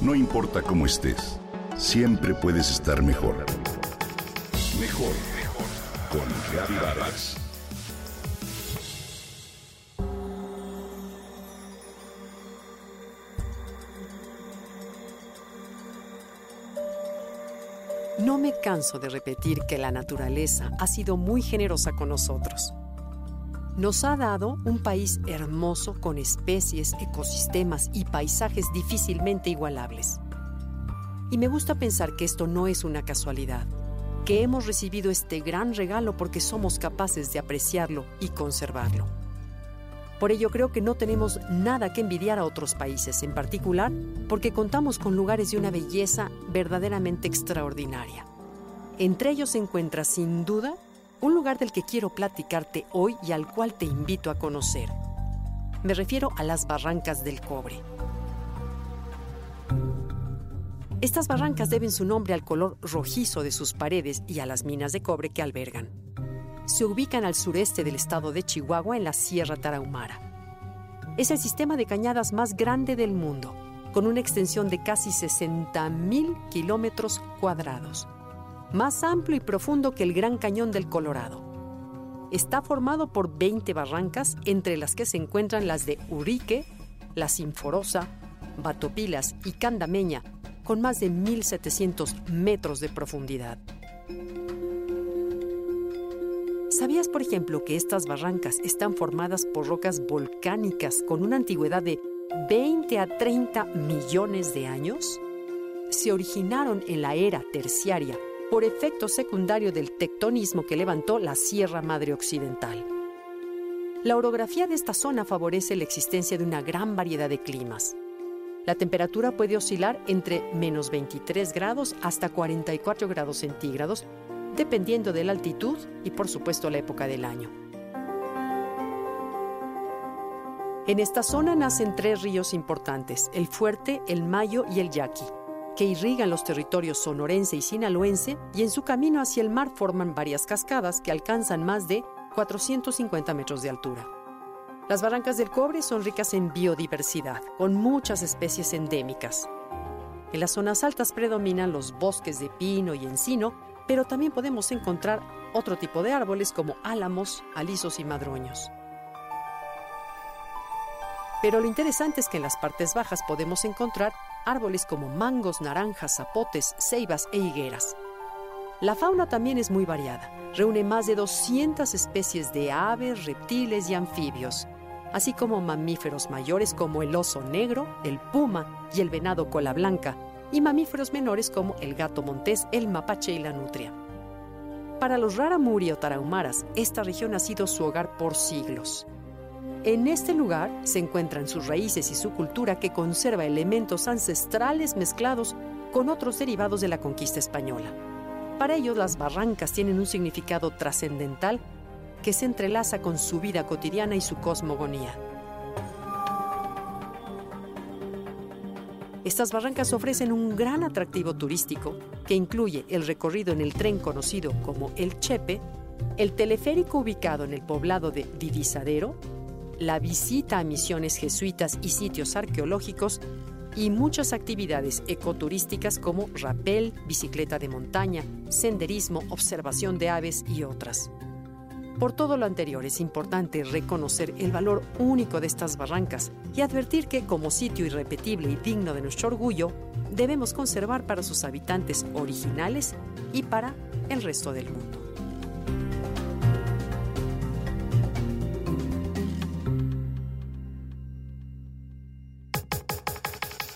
No importa cómo estés, siempre puedes estar mejor. Mejor, mejor. Con Reavivadas. No me canso de repetir que la naturaleza ha sido muy generosa con nosotros. Nos ha dado un país hermoso con especies, ecosistemas y paisajes difícilmente igualables. Y me gusta pensar que esto no es una casualidad, que hemos recibido este gran regalo porque somos capaces de apreciarlo y conservarlo. Por ello creo que no tenemos nada que envidiar a otros países, en particular porque contamos con lugares de una belleza verdaderamente extraordinaria. Entre ellos se encuentra sin duda un lugar del que quiero platicarte hoy y al cual te invito a conocer. Me refiero a las Barrancas del Cobre. Estas barrancas deben su nombre al color rojizo de sus paredes y a las minas de cobre que albergan se ubican al sureste del estado de Chihuahua en la Sierra Tarahumara. Es el sistema de cañadas más grande del mundo, con una extensión de casi 60.000 kilómetros cuadrados, más amplio y profundo que el Gran Cañón del Colorado. Está formado por 20 barrancas, entre las que se encuentran las de Urique, La Sinforosa, Batopilas y Candameña, con más de 1.700 metros de profundidad. ¿Sabías, por ejemplo, que estas barrancas están formadas por rocas volcánicas con una antigüedad de 20 a 30 millones de años? Se originaron en la era terciaria por efecto secundario del tectonismo que levantó la Sierra Madre Occidental. La orografía de esta zona favorece la existencia de una gran variedad de climas. La temperatura puede oscilar entre menos 23 grados hasta 44 grados centígrados dependiendo de la altitud y por supuesto la época del año. En esta zona nacen tres ríos importantes, el Fuerte, el Mayo y el Yaqui, que irrigan los territorios sonorense y sinaloense y en su camino hacia el mar forman varias cascadas que alcanzan más de 450 metros de altura. Las barrancas del cobre son ricas en biodiversidad, con muchas especies endémicas. En las zonas altas predominan los bosques de pino y encino, pero también podemos encontrar otro tipo de árboles como álamos, alisos y madroños. Pero lo interesante es que en las partes bajas podemos encontrar árboles como mangos, naranjas, zapotes, ceibas e higueras. La fauna también es muy variada. Reúne más de 200 especies de aves, reptiles y anfibios, así como mamíferos mayores como el oso negro, el puma y el venado cola blanca, y mamíferos menores como el gato montés, el mapache y la nutria. Para los raramuri o tarahumaras, esta región ha sido su hogar por siglos. En este lugar se encuentran sus raíces y su cultura que conserva elementos ancestrales mezclados con otros derivados de la conquista española. Para ellos las barrancas tienen un significado trascendental que se entrelaza con su vida cotidiana y su cosmogonía. Estas barrancas ofrecen un gran atractivo turístico que incluye el recorrido en el tren conocido como el Chepe, el teleférico ubicado en el poblado de Divisadero, la visita a misiones jesuitas y sitios arqueológicos y muchas actividades ecoturísticas como rapel, bicicleta de montaña, senderismo, observación de aves y otras. Por todo lo anterior es importante reconocer el valor único de estas barrancas y advertir que como sitio irrepetible y digno de nuestro orgullo, debemos conservar para sus habitantes originales y para el resto del mundo.